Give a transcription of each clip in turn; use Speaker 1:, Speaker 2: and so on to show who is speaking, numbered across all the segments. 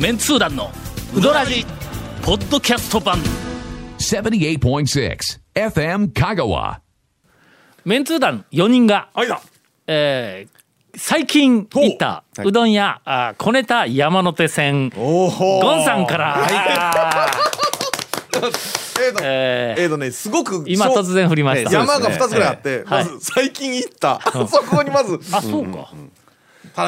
Speaker 1: メンツー団のウドラジポッドキャスト版。
Speaker 2: 78.6 FM Kagawa.
Speaker 1: メンツー団4人が、
Speaker 3: はいだ
Speaker 1: えー最近行ったう。どん屋、あ小ネタ山手線。ゴンさんから、あ
Speaker 3: えーと
Speaker 1: えー。
Speaker 3: えーとねすごく
Speaker 1: 今突然振りました。
Speaker 3: 山が2つぐらいあって、
Speaker 1: はい。
Speaker 3: まず最近行った、そこにまず。
Speaker 1: あそうか、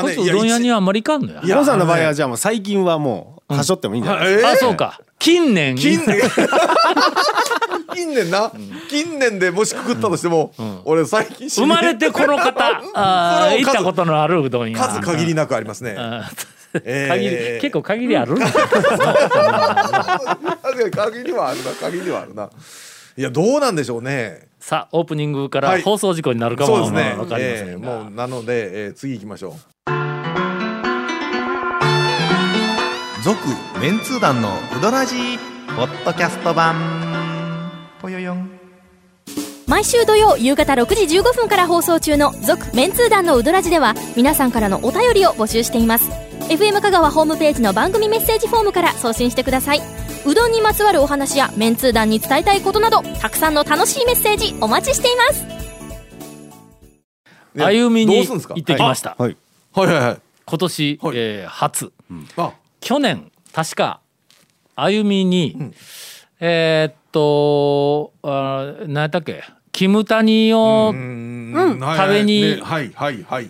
Speaker 3: ただね
Speaker 1: うどん屋に
Speaker 3: は
Speaker 1: はあんまり行かんのや
Speaker 3: いや
Speaker 4: ゴンさんの場合はじゃあもう最近はもうはしょってもいいんじゃないですか、
Speaker 1: あそうか。近年。
Speaker 3: 近年 近年な、近年でもしくくったとしても、俺最近
Speaker 1: 生まれてこの方 行ったことのあるうどん屋。
Speaker 3: 数限りなくありますね。
Speaker 1: あ
Speaker 3: えー。
Speaker 1: 限り結構限りある。
Speaker 3: 確かに限りはあるな限りはあるな。いやどうなんでしょうね。
Speaker 1: さあオープニングか
Speaker 3: はい。
Speaker 1: ら放送事故になるかもわ
Speaker 3: そうですね。
Speaker 1: かりませんが、
Speaker 3: えーもうなので、えー次行きましょう。
Speaker 5: 続メンツー団のウドラジーポッドキャスト版。ぽよよん。
Speaker 6: 毎週土曜夕方6時15分から放送中の「続・メンツー団のウドラジ」では皆さんからのお便りを募集しています。FM 香川ホームページの番組メッセージフォームから送信してください。うどんにまつわるお話やメンツー団に伝えたいことなどたくさんの楽しいメッセージお待ちしています。
Speaker 3: ね
Speaker 1: 歩みに
Speaker 3: どうすんですか？
Speaker 1: 行ってきました、
Speaker 4: はい。
Speaker 3: はいはいはい。
Speaker 1: 今年、
Speaker 3: はい。
Speaker 1: えー初。
Speaker 3: あ
Speaker 1: 去年確か歩みに、えーっとあー何やったっけ？キムタニを
Speaker 3: うん
Speaker 1: 食べに。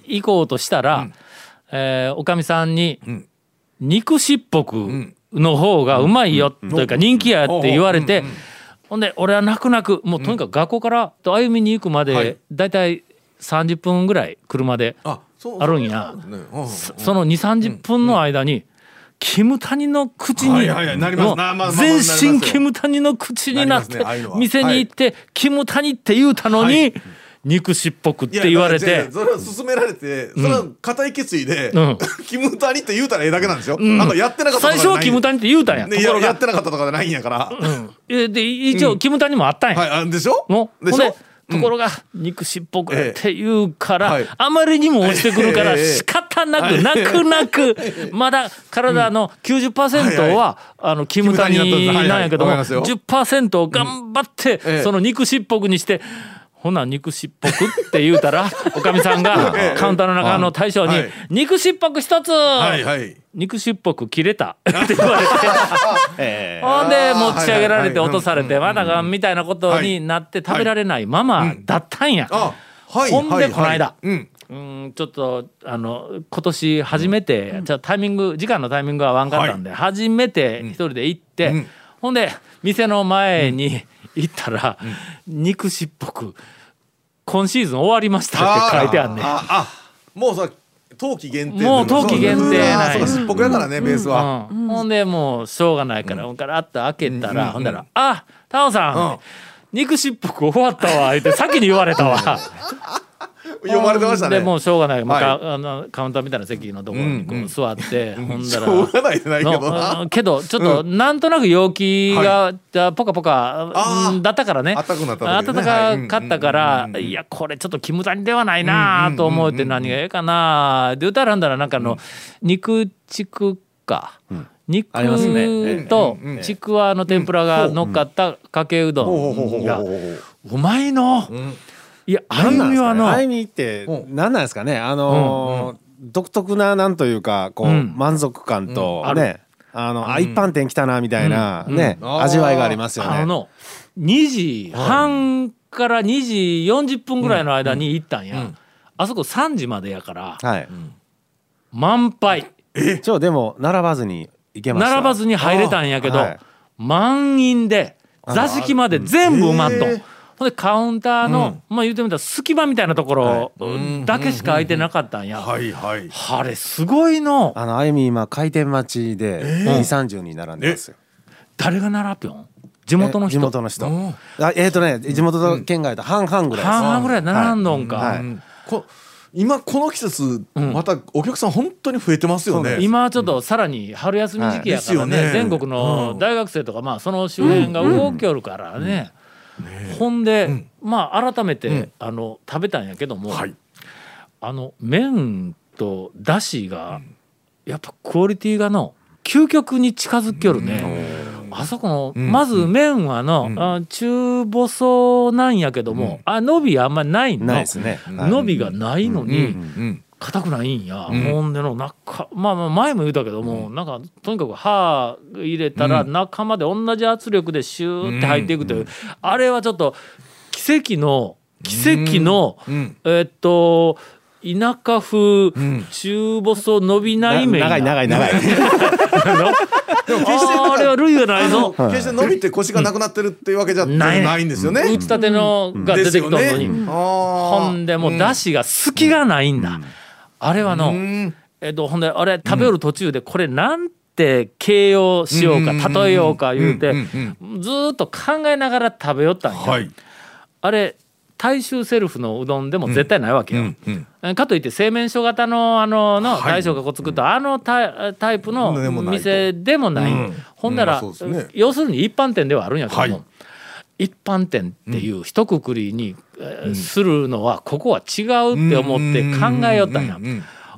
Speaker 1: 行こうとしたら、えーおかみさんに、
Speaker 3: ん。
Speaker 1: 肉しっぽくの方がうまいよ、というか人気やって言われて、ほんで俺は泣く泣くもうとにかく学校からと歩みに行くま
Speaker 3: は
Speaker 1: で
Speaker 3: い。
Speaker 1: だいたい30分ぐらい車で
Speaker 3: あそう
Speaker 1: あるんや。
Speaker 3: そ
Speaker 1: の2 3 0分の間に、キムタニの口に、全身キムタニの口になって店に行って、キムタニって言うたのに、
Speaker 3: はい。
Speaker 1: 肉しっぽくって言われて。
Speaker 3: それは勧められて、それは固い決意で、
Speaker 1: うん。
Speaker 3: キムタニって言うたらええだけなんですよ。なん。かやってなかった
Speaker 1: 最初はキムタニって言うたんや、
Speaker 3: ややってなかったとかじゃないんやから。
Speaker 1: えで一応キムタニもあったんや、
Speaker 3: はい、あでしょ？
Speaker 1: の
Speaker 3: でしょ？
Speaker 1: ところが肉しっぽくって言うから、あまりにも押してくるから
Speaker 3: ええ。
Speaker 1: 仕方なく泣く泣く まだ体の90%はあのキムタニなんやけども
Speaker 3: キムタニだったんです。はいはい。わかりますよ。
Speaker 1: 10%を頑張って
Speaker 3: ええ。
Speaker 1: その肉しっぽくにしてほな肉しっぽくって言うたら おかみさんがカウンターの中の大将に
Speaker 3: はい「
Speaker 1: 肉しっぽく一つ!」。肉しっぽく切れた って言われて。
Speaker 4: え
Speaker 1: ほんで持ち上げられて落とされてまだがみたいなことになって食べられないままだったんや。
Speaker 3: あ、はい。
Speaker 1: ほんで
Speaker 3: はい
Speaker 1: この間。
Speaker 3: はいうん。
Speaker 1: うんちょっとあの今年初めて、じゃあタイミング時間のタイミングが合わんかったんで、初めて一人で行って、
Speaker 3: うん。
Speaker 1: ほんで店の前に行ったら、肉しっぽく今シーズン終わりましたって書いてあんねん。
Speaker 3: あ、あ、もうさ、冬季限定。
Speaker 1: もう冬季限定な
Speaker 3: そうか、すっぽくやからね、ベースは。
Speaker 1: うん。ほんでもうしょうがないから、ガラッと開けたら、ほんだら「あタオさん、
Speaker 3: うん
Speaker 1: 肉しっぽく終わったわ」って先に言われたわ。
Speaker 3: 読まれてましたね。
Speaker 1: でもうしょうがない、もうか
Speaker 3: は
Speaker 1: あのカウンターみたいな席のところにこう座って、ほんだら。
Speaker 3: しょうがないじゃないけど
Speaker 1: けどちょっとなんとなく陽気が、じゃあポカポカだったからね。
Speaker 3: 暖ね。
Speaker 1: 暖かかったから、
Speaker 3: はい。うんうんうん
Speaker 1: いやこれちょっとキムタニではないなと思って何がええかなで言うたらなんだらなんかあの、肉ちくか、肉とちくわの天ぷらが乗っかったかけうどんが
Speaker 3: う
Speaker 1: まいの、いやあゆみはの
Speaker 4: あゆみって何なんですかねあのー独特ななんというかこう、満足感と
Speaker 1: うん
Speaker 4: ね、あの、あ一般店来たなみたいなね、
Speaker 3: うん
Speaker 4: 味わいがありますよね。
Speaker 1: あの2時半から2時40分ぐらいの間に行ったんや、あそこ3時までやから
Speaker 4: はい。
Speaker 1: 満杯え
Speaker 4: ちょでも並ばずに。
Speaker 1: 並ばずに入れたんやけど、
Speaker 4: あはい
Speaker 1: 満員で座敷まで全部埋まっとん。ほんでカウンターの、まあ言うてみたら隙間みたいなところだけしか空いてなかったんや。
Speaker 3: はいはい。
Speaker 1: あれすごいの。
Speaker 4: あのあゆみ今開店待ちで2三十人並んでますよ。
Speaker 1: 誰が並ぶん？地元の人？
Speaker 4: え地元の人。あえっ、とね地元と県外と半々ぐらい。
Speaker 1: 半々ぐらい並んどんか。
Speaker 4: はい
Speaker 3: うんこ今この季節、またお客さん本当に増えてますよね。
Speaker 1: 今ちょっとさらに春休み時期やからね,、全国の大学生とかまあその周辺が動きよるからね、ほんで、まあ改めて、あの食べたんやけども、
Speaker 3: はい。
Speaker 1: あの麺とだしがやっぱクオリティがの究極に近づきよるね。あそこの、まず麺はの、あ中細なんやけども、あ伸びあんまりないの。
Speaker 4: ないですね。はい。
Speaker 1: 伸びがないのに、
Speaker 3: うん
Speaker 1: 硬くないんや、ほんでの中まあまあ前も言うたけども、なんかとにかく歯入れたら中まで同じ圧力でシューって入っていくという、あれはちょっと奇跡の奇跡の、
Speaker 3: ん。
Speaker 1: えっと田舎風、中細伸びない麺や。
Speaker 4: 長い長い長い。
Speaker 1: あれは類がないぞ。
Speaker 3: 決して伸びて腰がなくなってるっていうわけじゃ
Speaker 1: ない
Speaker 3: ないんですよね。
Speaker 1: 打ちたてのが出てきたのに、
Speaker 3: ね。
Speaker 1: ほんでもうだしが隙がないんだ、あれはの、えっとほんであれ食べる途中でこれなんて形容しようか例えようか言うてずーっと考えながら食べよったんや、
Speaker 3: はい。
Speaker 1: あれ大衆セルフのうどんでも絶対ないわけよ、かといって製麺所型のあのの
Speaker 3: はい。
Speaker 1: 大将がこう作ったあのタイタイプの
Speaker 3: でもないと。
Speaker 1: 店でもない、ほんなら、
Speaker 3: ね。
Speaker 1: 要するに一般店ではあるんやけども、
Speaker 3: はい。
Speaker 1: 一般店っていう一括りに、えーするのはここは違うって思って考えよったんや。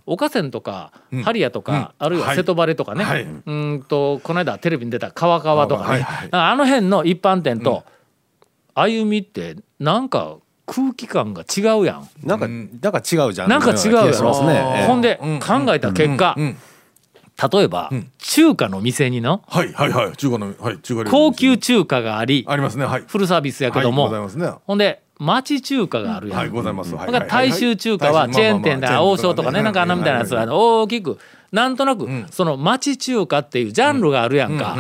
Speaker 1: 岡線とかハリアとか、あるいは瀬戸バレとかね、
Speaker 3: はい。
Speaker 1: うんとこの間テレビに出た川川とかね、
Speaker 3: はいはい
Speaker 1: あの辺の一般店と歩みってなんか空気感が違うやん。
Speaker 4: なんかなんか違うじゃん。
Speaker 1: なんか違うやろ、ほんで考えた結果、
Speaker 3: ん
Speaker 1: 例えば、中華の店にの
Speaker 3: はいはいはい。中華のはい中華料理
Speaker 1: 高級中華があり。
Speaker 3: ありますね。はい。
Speaker 1: フルサービスやけども、
Speaker 3: はいございますね。
Speaker 1: ほんで町中華があるやん、
Speaker 3: はいございます。はい
Speaker 1: だから大衆中華はチェーン店で王将とかねなんかあんなみたいなやつが大きくなんとなくその町中華っていうジャンルがあるやんか。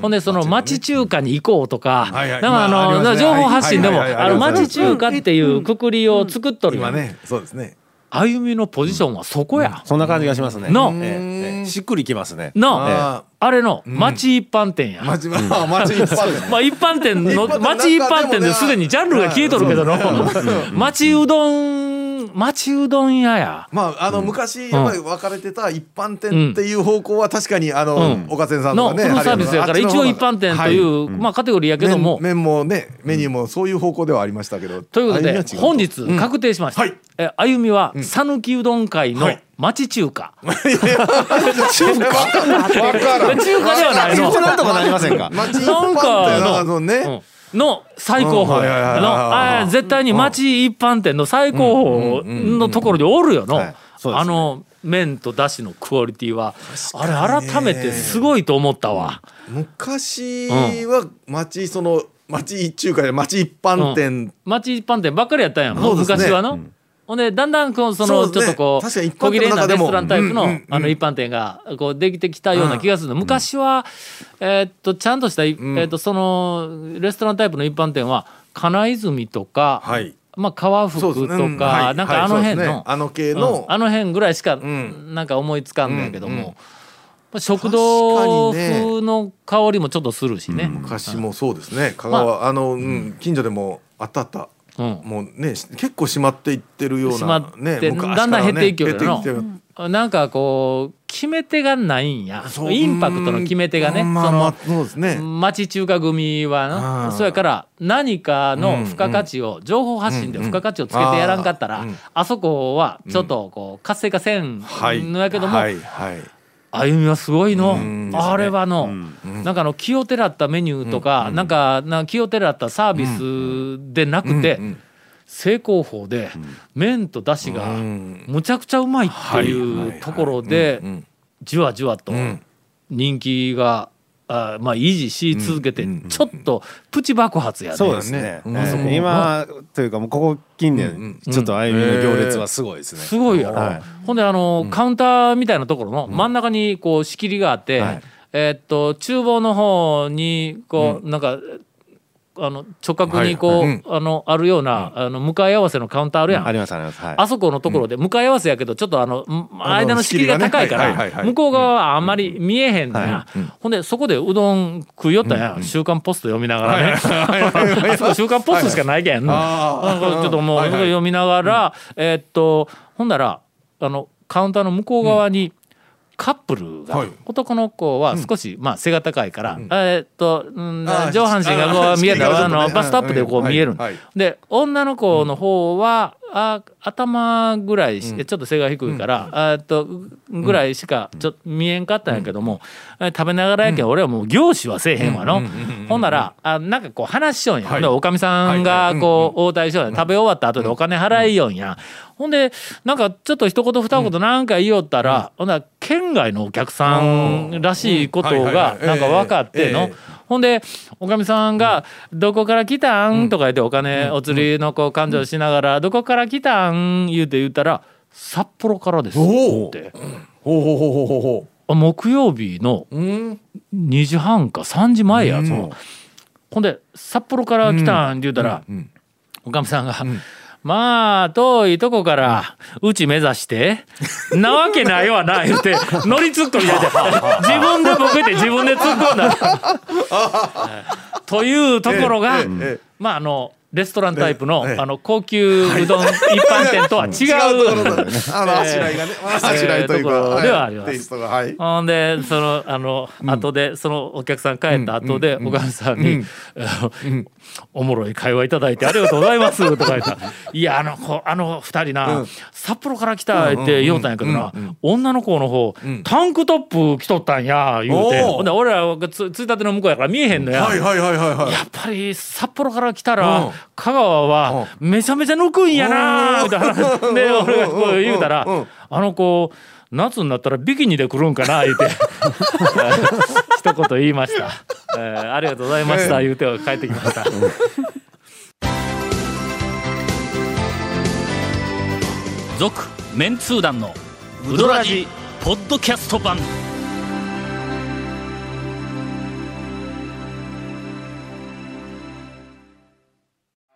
Speaker 1: ほんでその町中華に行こうとかなんかあの情報発信でもあの町中華っていうくくりを作っとるやん。
Speaker 3: 今ねそうですね。
Speaker 1: 歩みのポジションはそこや。
Speaker 4: そんな感じがしますね。
Speaker 1: の。
Speaker 4: えしっくりきますね。
Speaker 1: の。
Speaker 3: あ
Speaker 1: あれの町一般店や。
Speaker 3: 町まあ 町一般で
Speaker 1: まあ一般店の 町一般店ですでにジャンルが消えとるけどの。町うどん町うどん屋や。
Speaker 3: まああの昔やっぱり分かれてた一般店っていう方向は確かにあの
Speaker 1: ん。
Speaker 3: 岡先さんと
Speaker 1: の
Speaker 3: ね
Speaker 1: ルサービスやから一応一般店というまあカテゴリーやけども。
Speaker 3: 麺麺もねメニューもそういう方向ではありましたけど。
Speaker 1: ということで本日確定しました。
Speaker 3: はい。
Speaker 1: え歩みは讃岐うどん会の
Speaker 3: はい。
Speaker 1: 町中華。
Speaker 3: 中華
Speaker 1: 中華ではないの。
Speaker 4: こなんとかなりませんか？
Speaker 1: の
Speaker 3: あのね。
Speaker 1: うんの最高峰のあー絶対に町一般店の最高峰のところにおるよの。あの麺とだしのクオリティはあれ改めてすごいと思ったわ。
Speaker 3: 昔は町その町一中華で町一般店。
Speaker 1: 町一般店ばっかりやったんやもん。昔はの。ほんでだんだんこうそのちょっとこう小切れなレストランタイプのあの一般店がこうできてきたような気がするの。昔はえーっとちゃんとしたいえーっとそのレストランタイプの一般店は金泉とか
Speaker 3: はい。
Speaker 1: まあ川福とかなんかあの辺の
Speaker 3: あの系
Speaker 1: うん。
Speaker 3: の
Speaker 1: あの辺ぐらいしか
Speaker 3: ん。
Speaker 1: なんか思いつかんのやけども。まあ食堂風の香りもちょっとするしね。
Speaker 3: 昔もそうですね。香川あのうん。近所でもあったあった。
Speaker 1: うん
Speaker 3: もうねし結構閉まっていってるようなね
Speaker 1: だんだん減っていくよね。
Speaker 3: 減っていってる。
Speaker 1: なんかこう決め手がないんや。インパクトの決め手がね。
Speaker 3: まあまあ
Speaker 1: の
Speaker 3: そうですね。
Speaker 1: 町中華組はそやから何かの付加価値を情報発信で付加価値をつけてやらんかったら
Speaker 3: うんうん。
Speaker 1: あそこはちょっとこう活性化せん
Speaker 3: はい
Speaker 1: のやけども
Speaker 3: はい。はい
Speaker 1: 歩みはすごいの。
Speaker 3: ん。
Speaker 1: あれはの。なんかあの気をてらったメニューとかなんかな気をてらったサービスでなくて正攻法で麺とだしが
Speaker 3: ん。
Speaker 1: むちゃくちゃうまいっていうところでじわじわと人気があまあ維持し続けてちょっとプチ爆発やね。
Speaker 4: そうですね。
Speaker 3: うん。
Speaker 4: ええ今というかもうここ近年ちょっと歩みの行列はすごいですね。
Speaker 1: すごいやろ、
Speaker 4: はい。
Speaker 1: ほんであの、カウンターみたいなところの真ん中にこう仕切りがあって、
Speaker 3: はい。
Speaker 1: えーっと厨房の方にこう、なんかあの直角にこう、
Speaker 3: はいはい
Speaker 1: あのあるような、あの向かい合わせのカウンターあるやん。
Speaker 4: ありますあります。はい。
Speaker 1: あそこのところで向かい合わせやけどちょっとあのん間の仕切りが高いから向こう側はあんまり見えへんのや、ほんでそこでうどん食いよったん。や「週刊ポスト」読みながらね。あそこ「週刊ポスト」しかないけん。なんかちょっともう
Speaker 3: はいはい。
Speaker 1: 読みながらえーっとほんならあのカウンターの向こう側にカップルが、
Speaker 3: はい。
Speaker 1: 男の子は少し、まあ、背が高いから、えーっと、うん上半身がこう見えたあのバストアップでこう見えるで女の子の方は、あ頭ぐらいし、ちょっと背が低いから、あーっとぐらいしかちょっと見えんかったんやけども、え食べながらやけん、俺はもう凝視はせえへんわの、ほんならあなんかこう話しよんや、
Speaker 3: はい。
Speaker 1: でおかみさんがこう応対しようや食べ終わった後でお金払いよんや、ほんでなんかちょっと一言二言なんか言いよったら、ほんなら県外のお客さんらしいことがなんか分かっての。ほんでおかみさんが「どこから来たん?」とか言ってお金お釣りのこう勘定しながら「どこから来たん?」言うて言ったら「札幌からです」って。
Speaker 3: ほうほうほうほうほう
Speaker 1: 木曜日の
Speaker 3: ううん。
Speaker 1: 2時半か3時前や
Speaker 3: うん。
Speaker 1: ぞほんで「札幌から来たん?」って言うたら
Speaker 3: うん。
Speaker 1: おかみさんが「まあ遠いとこからうち目指してなわけないわな」言って乗りツッコミ入れて自分でボケて自分で突っ込んだ。というところが、まああのレストランタイプの,、
Speaker 3: ええ。
Speaker 1: あの高級うどん一般店とは違う。
Speaker 3: あのあしらいがね。あしらいというか
Speaker 1: ではあります。ほんでそのあの、後でそのお客さん帰った後で、おかみさんに、おもろい会話いただいてありがとうございます」とか言った。ら「いやあの子あの二人な、札幌から来た」って言おうたんやけどな、女の子の方、タンクトップ着とったんや言うて。ほんで俺らがつついたての向こうやから見えへんのや。
Speaker 3: はいはいはいはいはい。
Speaker 1: やっぱり札幌から来た
Speaker 3: うん。
Speaker 1: ら香川はめちゃめちゃ抜くんやなみたいな話で俺がこう言うたら
Speaker 3: うん。
Speaker 1: あの子夏になったらビキニで来るんかな言うて 一言言いました、えーありがとうございました言うて帰ってきました。続メンツー団のウドラジポッドキャスト版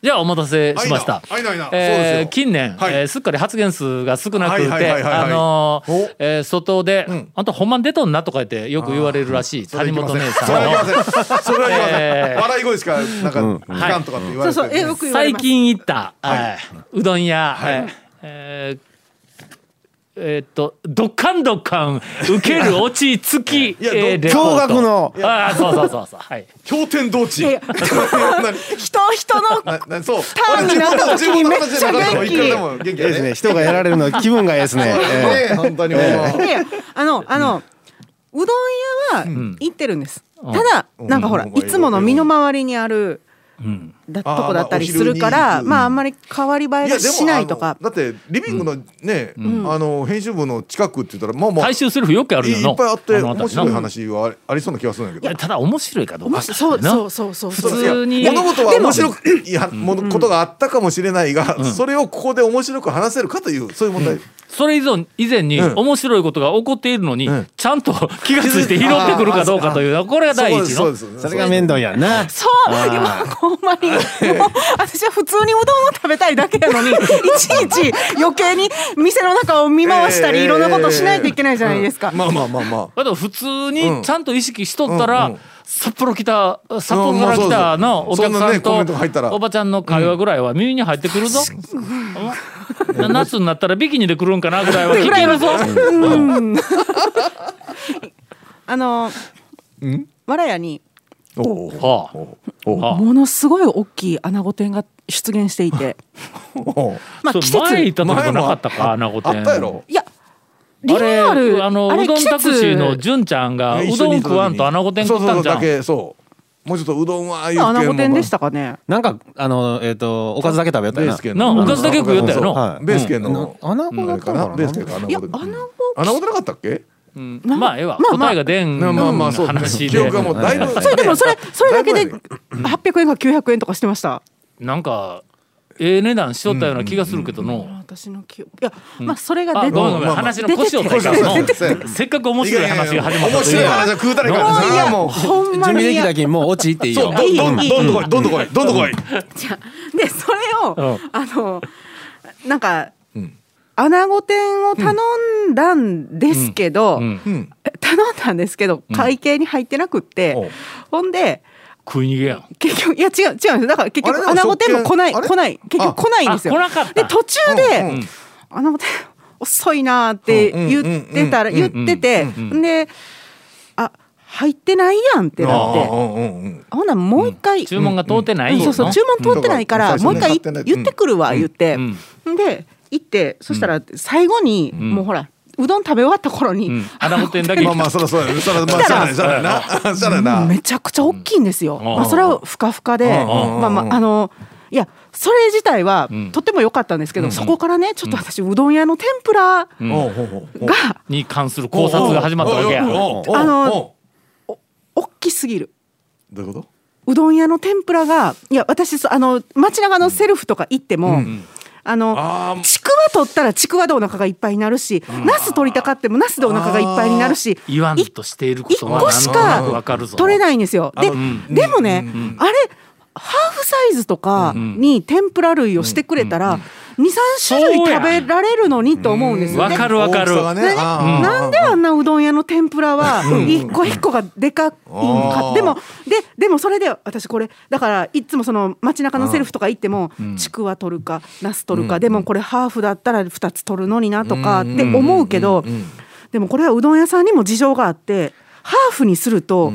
Speaker 1: じゃあお待たせしました。え近年、
Speaker 3: はい。
Speaker 1: えーすっかり発言数が少なくて、
Speaker 3: はいはいはいはいはい。
Speaker 1: あのー
Speaker 3: お。
Speaker 1: えー外で、
Speaker 3: ん。
Speaker 1: あんたほんまに出とんなとか言ってよく言われるらしい谷本姉さんの。
Speaker 3: それはいけません。
Speaker 1: えー。
Speaker 3: 笑い声しかなんか聞かんとかって言われて
Speaker 7: そうそうえよく言われ
Speaker 1: 最近行った、えーうどん屋、
Speaker 3: はい。
Speaker 1: えーえーえーっとどっかんどっかん受ける落ち着き、
Speaker 3: いや
Speaker 1: えー
Speaker 4: 驚愕の。
Speaker 1: ああそうそうそうそう。はい。
Speaker 3: 経典同地
Speaker 7: 人人の
Speaker 3: そう。
Speaker 7: ターンになった時にめっちゃ元気。
Speaker 3: 元気
Speaker 4: です
Speaker 3: やね
Speaker 4: ね。人がやられるの気分がいい ですね、ええ。
Speaker 3: ね本当にもう。
Speaker 7: いやいやあのあの、うどん屋は行ってるんです、ただなんかほら、
Speaker 3: うん。
Speaker 7: いつもの身の回りにある
Speaker 1: うん
Speaker 7: だとこだったり
Speaker 3: まあ
Speaker 7: するからまああんまり変わり映えがしないとか。
Speaker 3: だってリビングのね、あの編集部の近くって言ったらまあまあ
Speaker 1: 大衆セルフよくある
Speaker 3: い
Speaker 1: よの
Speaker 3: いっぱいあって面白い話はありそうな気がするんだけど。
Speaker 1: いやただ面白いかどうか
Speaker 7: そう
Speaker 1: な？
Speaker 7: そうそうそう。
Speaker 1: 普通に。
Speaker 3: 物事は面白くいやものことがあったかもしれないが、それをここで面白く話せるかというそういう問題、
Speaker 1: それ以前以前に
Speaker 3: うん。
Speaker 1: 面白いことが起こっているのに、
Speaker 3: うん。
Speaker 1: ちゃんと 気がついて拾ってくるかどうかというこれが第一の
Speaker 3: そ
Speaker 4: れが面倒やんな。
Speaker 7: そう。今ほんまに私は普通にうどんを食べたいだけやのに いちいち余計に店の中を見回したり
Speaker 3: ええ
Speaker 7: いろんなことしないといけないじゃないですか、
Speaker 3: まあまあまあまあ。
Speaker 1: だから普通にちゃんと意識しとったら、
Speaker 3: うん。うん
Speaker 1: 札幌来た札幌から来たのお客さんと
Speaker 3: ら。
Speaker 1: おばちゃんの会話ぐらいは耳に入ってくるぞ、うん夏になったらビキニで来るんかなぐらいは聞けるぞ、
Speaker 7: あのわらやにものすごい大きい穴子店が出現していて。まあ季節。
Speaker 1: 前行った時もなかったか穴子
Speaker 3: あ
Speaker 1: 店
Speaker 7: いやリニューアル
Speaker 1: あのうどんタクシーの純ちゃんがうどん食わんと穴子店食ったんじゃ
Speaker 3: そうそうそうだ
Speaker 1: ん
Speaker 3: けそうもうちょっとうどんは言う
Speaker 7: 穴子店でしたかね。
Speaker 4: なんかあのえっ、とおかずだけ食べよったよな。
Speaker 3: ベース圏
Speaker 1: なおかずだけ食うよったよな。
Speaker 4: はい。
Speaker 3: ベース圏の。
Speaker 4: な穴子だったかな。
Speaker 3: ベース圏か穴
Speaker 7: いや
Speaker 3: 子で
Speaker 7: 穴子。
Speaker 3: 穴子でなかったっけ？
Speaker 1: うん。まあええわ、
Speaker 7: まあまあ。
Speaker 1: 答えが出ん
Speaker 3: まあまあまあそう。
Speaker 1: 話で。
Speaker 3: 記憶がもうだいぶ
Speaker 7: それでもそれそれだけで
Speaker 3: だいぶ
Speaker 7: 800円か900円とかしてました。
Speaker 1: なんかええ値段しとったような気がするけどの、
Speaker 7: 私の記憶いやまあそれが
Speaker 1: あ
Speaker 7: 出て
Speaker 1: 話の腰を
Speaker 7: 出て
Speaker 1: たの。せっかく面白い話が始まった
Speaker 3: 面白い話は食うたらいかん
Speaker 7: もういや
Speaker 3: もう
Speaker 7: ほんま
Speaker 4: 準備で
Speaker 7: に
Speaker 4: きたきもう落ちっていいよ
Speaker 3: どんどんどんどんこいどんどんこいどん。どんこい。
Speaker 7: でそれを、
Speaker 1: うん。
Speaker 7: あのなんか、
Speaker 3: ん。
Speaker 7: 穴子店を頼んだんですけど、
Speaker 1: うん。
Speaker 3: うん。
Speaker 7: た頼んだんですけど会計に入ってなくって、ほんで
Speaker 1: 食い逃げやん。
Speaker 7: 結局いや違う違うんですだから結局穴子天も来ない来ない結局来ないんですよ。
Speaker 1: あ来なかった。
Speaker 7: で途中で、
Speaker 3: うんうん
Speaker 7: 穴子天遅いなーって言ってたら、言ってて、であ入ってないやんってなって。ほんならもう一回、
Speaker 1: 注文が通ってない
Speaker 7: そうそう注文通ってないから、
Speaker 3: うん。
Speaker 7: もう一回
Speaker 3: うん
Speaker 7: 言ってくるわ言って、
Speaker 1: うん。
Speaker 7: で行ってそしたら最後に、もうほらうどん食べ終わった頃に、
Speaker 1: うん。穴子店だけ
Speaker 3: まあまあそらそうやそらまあしゃあないしゃあな。いなしゃあな。
Speaker 7: めちゃくちゃ大きいんですよ。
Speaker 1: ん。
Speaker 7: まあ、それはふかふかで、
Speaker 3: ん。
Speaker 7: まあまああのいやそれ自体は
Speaker 1: ん。
Speaker 7: とっても良かったんですけど、そこからねちょっと私うどん屋の天ぷらが
Speaker 1: に関する考察が始まったわけや。
Speaker 7: あの
Speaker 3: おう
Speaker 7: 大きすぎる。
Speaker 3: どういうこと
Speaker 7: うどん屋の天ぷらがいや私そあの街中のセルフとか行っても、あのちくわ取ったらちくわでお腹がいっぱいになるし、ナス取りたかってもナスでお腹がいっぱいになるし
Speaker 1: 言わんとしているこ
Speaker 7: 一
Speaker 1: とは
Speaker 7: 個しか。取れないんですよ。で、
Speaker 3: ん。
Speaker 7: でもね、あれハーフサイズとかに天ぷら類をしてくれたら23種類食べられるのにと思うんですよ
Speaker 1: わ
Speaker 7: ね。
Speaker 1: かるわかる。
Speaker 7: なんであんなうどん屋の天ぷらは一個一個がでかいんかでもででもそれで私これだからいつもその街中のセルフとか行ってもちくわ取るかナス取るかでもこれハーフだったら2つ取るのになとかって思うけどでもこれはうどん屋さんにも事情があってハーフにすると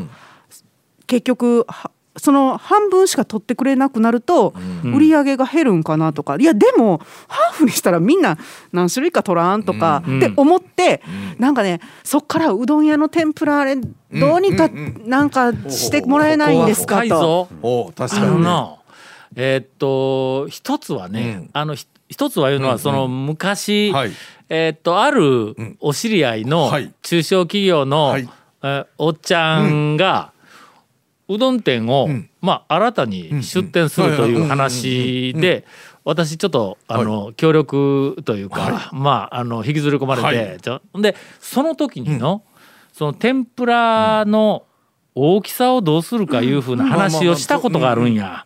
Speaker 7: 結局はその半分しか取ってくれなくなると売り上げが減るんかなとか。いやでもハーフにしたらみんな何種類か取らんとかって思ってなんかねそっからうどん屋の天ぷらあれどうにかなんかしてもらえないんですかと。
Speaker 3: 確かに
Speaker 1: な、えーっと一つはね、
Speaker 3: うん
Speaker 1: あのひ一つはいうのはその昔、
Speaker 3: はい
Speaker 1: えーっとあるお知り合いの
Speaker 3: はい
Speaker 1: 中小企業の、
Speaker 3: はい
Speaker 1: えーおっちゃんが、うどん店を、
Speaker 3: ん。
Speaker 1: まあ新たに出店するという話で私ちょっとあの、協力というか、まああの引きずり込まれて、
Speaker 3: はい。
Speaker 1: でその時にの、その天ぷらの大きさをどうするかいうふうな話をしたことがあるんや。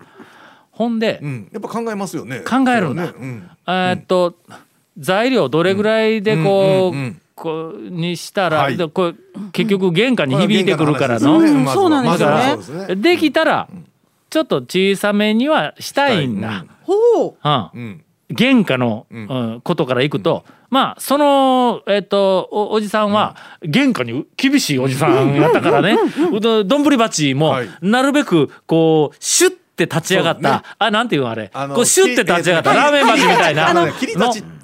Speaker 1: ほんで、
Speaker 3: うん。やっぱ考えますよね。
Speaker 1: 考えるんだえーっと材料どれぐらいでこう,、
Speaker 3: うん
Speaker 1: こうにしたら、
Speaker 3: はい。
Speaker 1: でこれ結局原価に響いてくるから
Speaker 3: こ
Speaker 1: の、
Speaker 7: うん。
Speaker 3: 話ですよ
Speaker 7: そうなんですよね。
Speaker 3: で
Speaker 1: きたらちょっと小さめにはしたいんだ。
Speaker 7: ほう。
Speaker 1: うん。
Speaker 3: うん。
Speaker 1: 原価の、うん。ことからいくと、まあそのえっ、とおおじさんは原価に厳しいおじさんやったからね。うどん。丼鉢も
Speaker 3: はい。
Speaker 1: なるべくこうシュッて立ち上がった、
Speaker 3: ね。
Speaker 1: あなんていうのあれ。
Speaker 3: あの
Speaker 1: こうシュッて立ち上がった
Speaker 3: き
Speaker 1: ラーメン鉢みたいな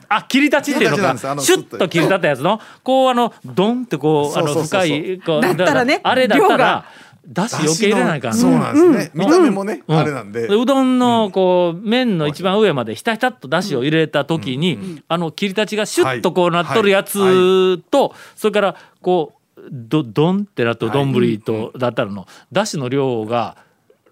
Speaker 3: あ切り立ち
Speaker 1: っていうのか。シュッと切り立ったやつのこうあのドンってこうあの深いこう
Speaker 7: だったらね。
Speaker 1: あれだったら
Speaker 7: 量が
Speaker 1: だし余計入れないから。
Speaker 3: そうなんですね。見た目もね
Speaker 1: うん。
Speaker 3: あれなんで。
Speaker 1: うどんのこう麺の一番上までひたひたっとだしを入れた時に、あの切り立ちがシュッとこうなっとるやつと、それからこうどどんってなっとる丼とだったらのだしの量が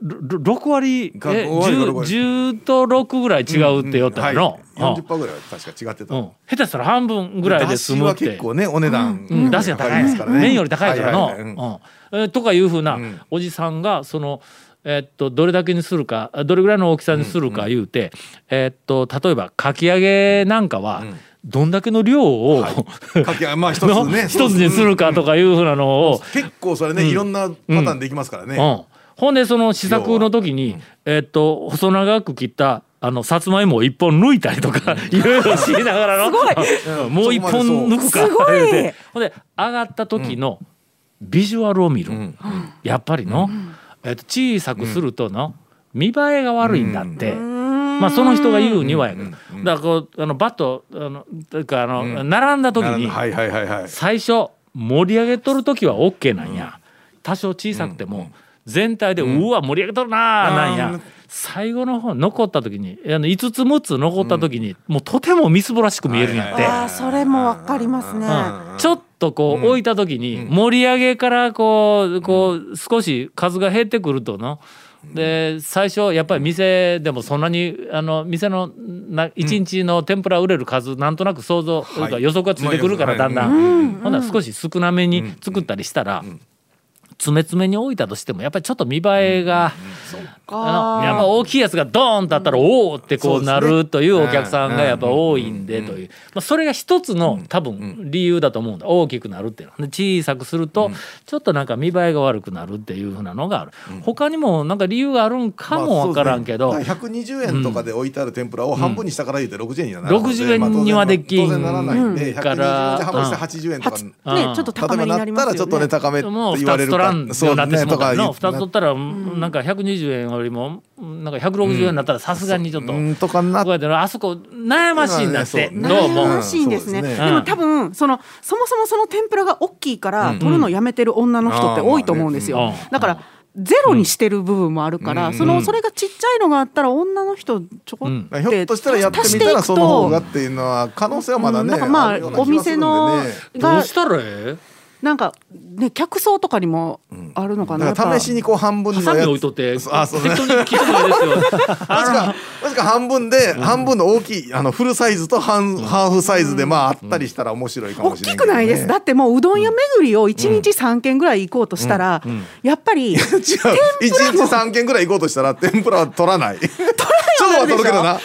Speaker 1: 6割
Speaker 3: が
Speaker 1: え
Speaker 3: 5割か6
Speaker 1: 10,
Speaker 3: 割
Speaker 1: 10と6ぐらい違うって言ったの、
Speaker 3: うんはい。40%ぐらいは確か違ってた。
Speaker 1: うん。うん下手したら半分ぐらいで済むって。
Speaker 3: 結構ねお値段
Speaker 1: うん、出汁が高い。
Speaker 3: ですからね。
Speaker 1: 麺より高いからの、
Speaker 3: はいはいはい。うん。
Speaker 1: とかいうふうな、
Speaker 3: ん。
Speaker 1: おじさんがその、えーっとどれだけにするかどれぐらいの大きさにするか言うて、えーっと例えばかき揚げなんかは、どんだけの量を、
Speaker 3: かき揚げまあ 一つ
Speaker 1: の
Speaker 3: ね
Speaker 1: 一つにするかとかいうふうなのを、
Speaker 3: 結構それねいろんなパターンできますからね。
Speaker 1: うん、ほんでその試作の時に、えーっと細長く切ったあのさつまいもを一本抜いたりとか いろいろ知りながらのうんもう一本抜くか
Speaker 7: すごい。
Speaker 1: 言うて。ほんで上がった時のビジュアルを見る、やっぱりの、えーっと小さくするとの見栄えが悪いんだって。まあその人が言うにはやけど、だからこうあのバットあのというかあの、並んだ時に
Speaker 3: はいはいはいはい。
Speaker 1: 最初盛り上げとる時は OK なんや、多少小さくても全体で、うわ盛り上げとるなーなんや、
Speaker 3: うん
Speaker 1: 最後の方残った時にあの5つ6つ残った時に、もうとてもみすぼらしく見えるんやって、
Speaker 7: あーそれもわかりますね。
Speaker 1: うんちょっとこう置いた時に盛り上げからこうこう少し数が減ってくるとの。で最初やっぱり店でもそんなにあの店のな1日の天ぷら売れる数なんとなく想像、予測がついてくるからだんだん、ほんなら少し少なめに作ったりしたら、詰め詰めに置いたとしてもやっぱりちょっと見栄えが、あのやっぱ大きいやつがドーンとあったらおおってこうなるというお客さんがやっぱ多いんでという、まあ、それが一つの多分理由だと思うんだ。大きくなるっていうのは。で小さくするとちょっとなんか見栄えが悪くなるっていうふうなのがある、他にもなんか理由があるんかもわからんけど、
Speaker 3: まあね。120円とかで置いてある天ぷらを半分にしたから言うて60円にはならないので。
Speaker 1: 60円にはできん
Speaker 3: まあ当然当然ならないんで、
Speaker 1: うん。
Speaker 3: 120円
Speaker 1: から
Speaker 3: で半分して80円とか、
Speaker 7: ねちょっと高めになりますよね。
Speaker 3: たらちょっとね高めって
Speaker 1: もう2
Speaker 3: 言われるか。
Speaker 1: つ取らんようになってしまうからの2
Speaker 3: とか
Speaker 1: つ取ったらなんか120円よりもなんか160円になったらさすがにちょっと。
Speaker 3: うんとかな。
Speaker 1: こうやってあそこ悩ましいんだって。どうも
Speaker 7: 悩ましいんですね。
Speaker 3: そうです
Speaker 1: ね。
Speaker 7: でも多分そのそもそもその天ぷらが大きいから取るのやめてる女の人って多いと思うんですよ、
Speaker 1: うんまあね
Speaker 7: だからゼロにしてる部分もあるから、そのそれがちっちゃいのがあったら女の人ちょこって、
Speaker 3: ひょっとしたらやってみたらその方がっていうのは可能性はまだね、
Speaker 7: うん。なんかまあお店の
Speaker 1: どう
Speaker 7: が
Speaker 1: したらえ？
Speaker 7: なんかね客層とかにもあるのかな、
Speaker 3: 試しにこう半分
Speaker 1: えハサミ置いとって
Speaker 3: あそう。
Speaker 1: 適当に切っですよ。
Speaker 3: もしか か半分で、半分の大きいあのフルサイズと半、ハーフサイズでまああったりしたら面白いか
Speaker 7: 大
Speaker 3: もしれないね、
Speaker 7: きくないです。だってもううどん屋巡りを1日3軒ぐらい行こうとしたら、やっぱり
Speaker 3: 違う。一日三軒ぐらい行こうとしたら 天ぷらは取らない。取らないは取るけどな。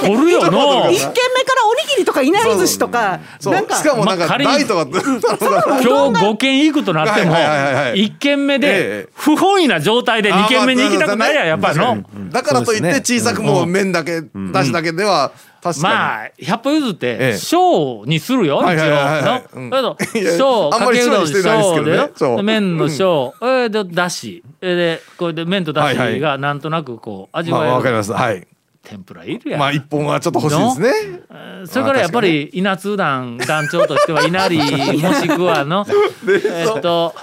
Speaker 1: 取るよ
Speaker 7: 1軒目から
Speaker 1: の
Speaker 7: おにぎりとかいなり寿司とか
Speaker 3: そう。
Speaker 7: なんか
Speaker 3: しかもなんか大とか
Speaker 1: 今日5軒行くとなっても
Speaker 3: はいはいはいはい。
Speaker 1: 1軒目
Speaker 3: え
Speaker 1: で
Speaker 3: え
Speaker 1: 不本意な状態で2軒目に行きたくないやんやっぱりの。
Speaker 3: だからといって小さくもう麺だけ出しだけでは
Speaker 1: まあ100歩譲っ
Speaker 3: ええ。
Speaker 1: て小にするよ一応。だ小かけうどん
Speaker 3: 小で
Speaker 1: 麺の小えーでだしえーでこれで麺とだしがなんとなくこう味
Speaker 3: まあ
Speaker 1: わえる。
Speaker 3: わかります。はい。
Speaker 1: 天ぷらいるやん。
Speaker 3: まあ一本はちょっと欲しいですね。
Speaker 1: それからやっぱり稲津団団長としては稲荷もしくはの えっと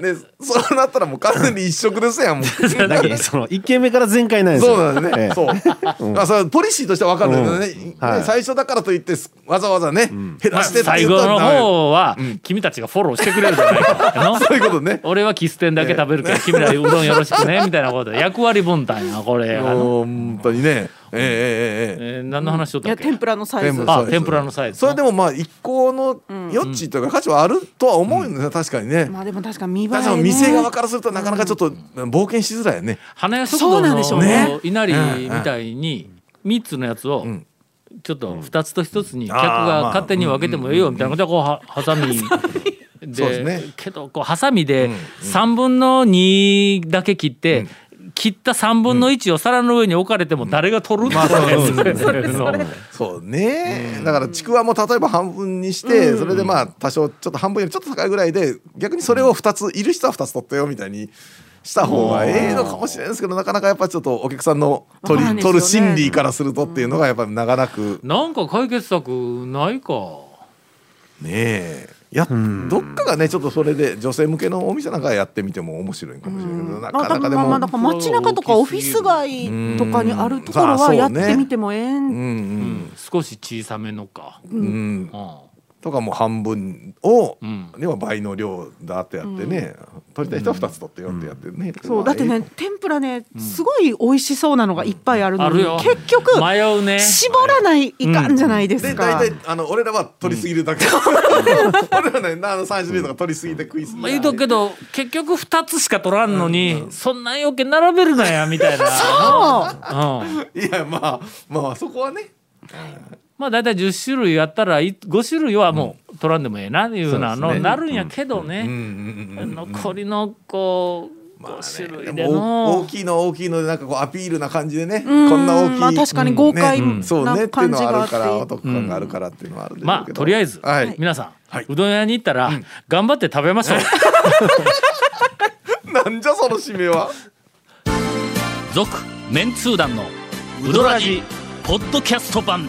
Speaker 3: ねそうなったらもう完全に一色ですやん。も う
Speaker 4: だけその1軒目から全開なんですよ。
Speaker 3: そうなんですね。
Speaker 4: ええ。
Speaker 3: そう。あ、それポリシーとしては分かるんどね。
Speaker 4: はい。
Speaker 3: ね最初だからといってすわざわざね、減
Speaker 1: まあ
Speaker 3: らしてって
Speaker 1: 最後の方は君たちがフォローしてくれるじゃないか。の
Speaker 3: そういうことね。
Speaker 1: 俺はキステンだけ食べるけど君らうどんよろしくねみたいなこと。で役割分担やこれ。
Speaker 3: 本当にね。ええええ
Speaker 1: 何の話しとったっけ？
Speaker 7: 天ぷらのサイズ。
Speaker 3: 天ぷら
Speaker 1: のサイズ。
Speaker 3: それでもまあ一行の余地というか価値はあるとは思うんで確かにね。
Speaker 7: まあでも確か見栄え
Speaker 3: 店側からするとなかなかちょっと冒険しづらいよね。
Speaker 1: 花屋食堂の稲荷みたいに三つのやつをちょっと二つと一つに客が勝手に分けてもいいよみたいなことはこうは
Speaker 3: さみ
Speaker 1: で、けどこうハサミで三分の二だけ切って、切った3分の1を皿の上に置かれても誰が取る
Speaker 3: そうね、だからちくわも例えば半分にして、それでまあ多少ちょっと半分よりちょっと高いぐらいで逆にそれを2ついる人は2つ取ってよみたいにした方がええのかもしれないですけどなかなかやっぱちょっとお客さんの取り、
Speaker 7: ね。
Speaker 3: 取る心理からするとっていうのがやっぱり長らく
Speaker 1: なんか解決策ないか。
Speaker 3: ねえやどっかがねちょっとそれで女性向けのお店なんかやってみても面白いかもしれないけどな
Speaker 7: まあ
Speaker 3: かなかでも
Speaker 7: まあまあだから街中とかオフィス街とかにあるところはやってみてもええん
Speaker 3: うんうん
Speaker 1: 少し小さめのか、
Speaker 3: うん
Speaker 1: うん
Speaker 3: とかもう半分を、
Speaker 1: ん。
Speaker 3: では倍の量だってやってね、取りたい人は2つ取ってよってやってね、
Speaker 7: そうだってね天ぷらねすごい美味しそうなのがいっぱいあるのに、結局
Speaker 1: 迷うね。
Speaker 7: 絞らないかんじゃないです
Speaker 3: で
Speaker 7: か、
Speaker 3: 大体あの俺らは取りすぎるだけ、俺らねあの3種類とか取りすぎて食いすぎ
Speaker 1: まあ、言うとくけど結局2つしか取らんのに、そんな余計並べるなやみたいな。う。ん、
Speaker 3: いやまあまあそこはね
Speaker 1: まあ大体10種類やったらい5種類はもう取らんでもええなっていうなの、
Speaker 3: そうですね。
Speaker 1: なるんやけどね、残りのこう
Speaker 3: まあ
Speaker 1: 5種類
Speaker 3: ね、
Speaker 1: で
Speaker 3: でも大
Speaker 1: の、
Speaker 3: きいの大きいのでなんかこうアピールな感じでね
Speaker 7: ん。
Speaker 3: こんな大きい、
Speaker 7: まあ確かに豪快な感じがあって。
Speaker 3: お得感があるからっていうのはあるんでしょう
Speaker 1: まあ
Speaker 3: けど
Speaker 1: とりあえず、
Speaker 3: はい。
Speaker 1: 皆さん、
Speaker 3: はい。う
Speaker 1: どん屋に行ったら、頑張って食べましょう。
Speaker 3: なんじゃその締めは。
Speaker 1: 続メンツー団のウドラジポッドキャスト版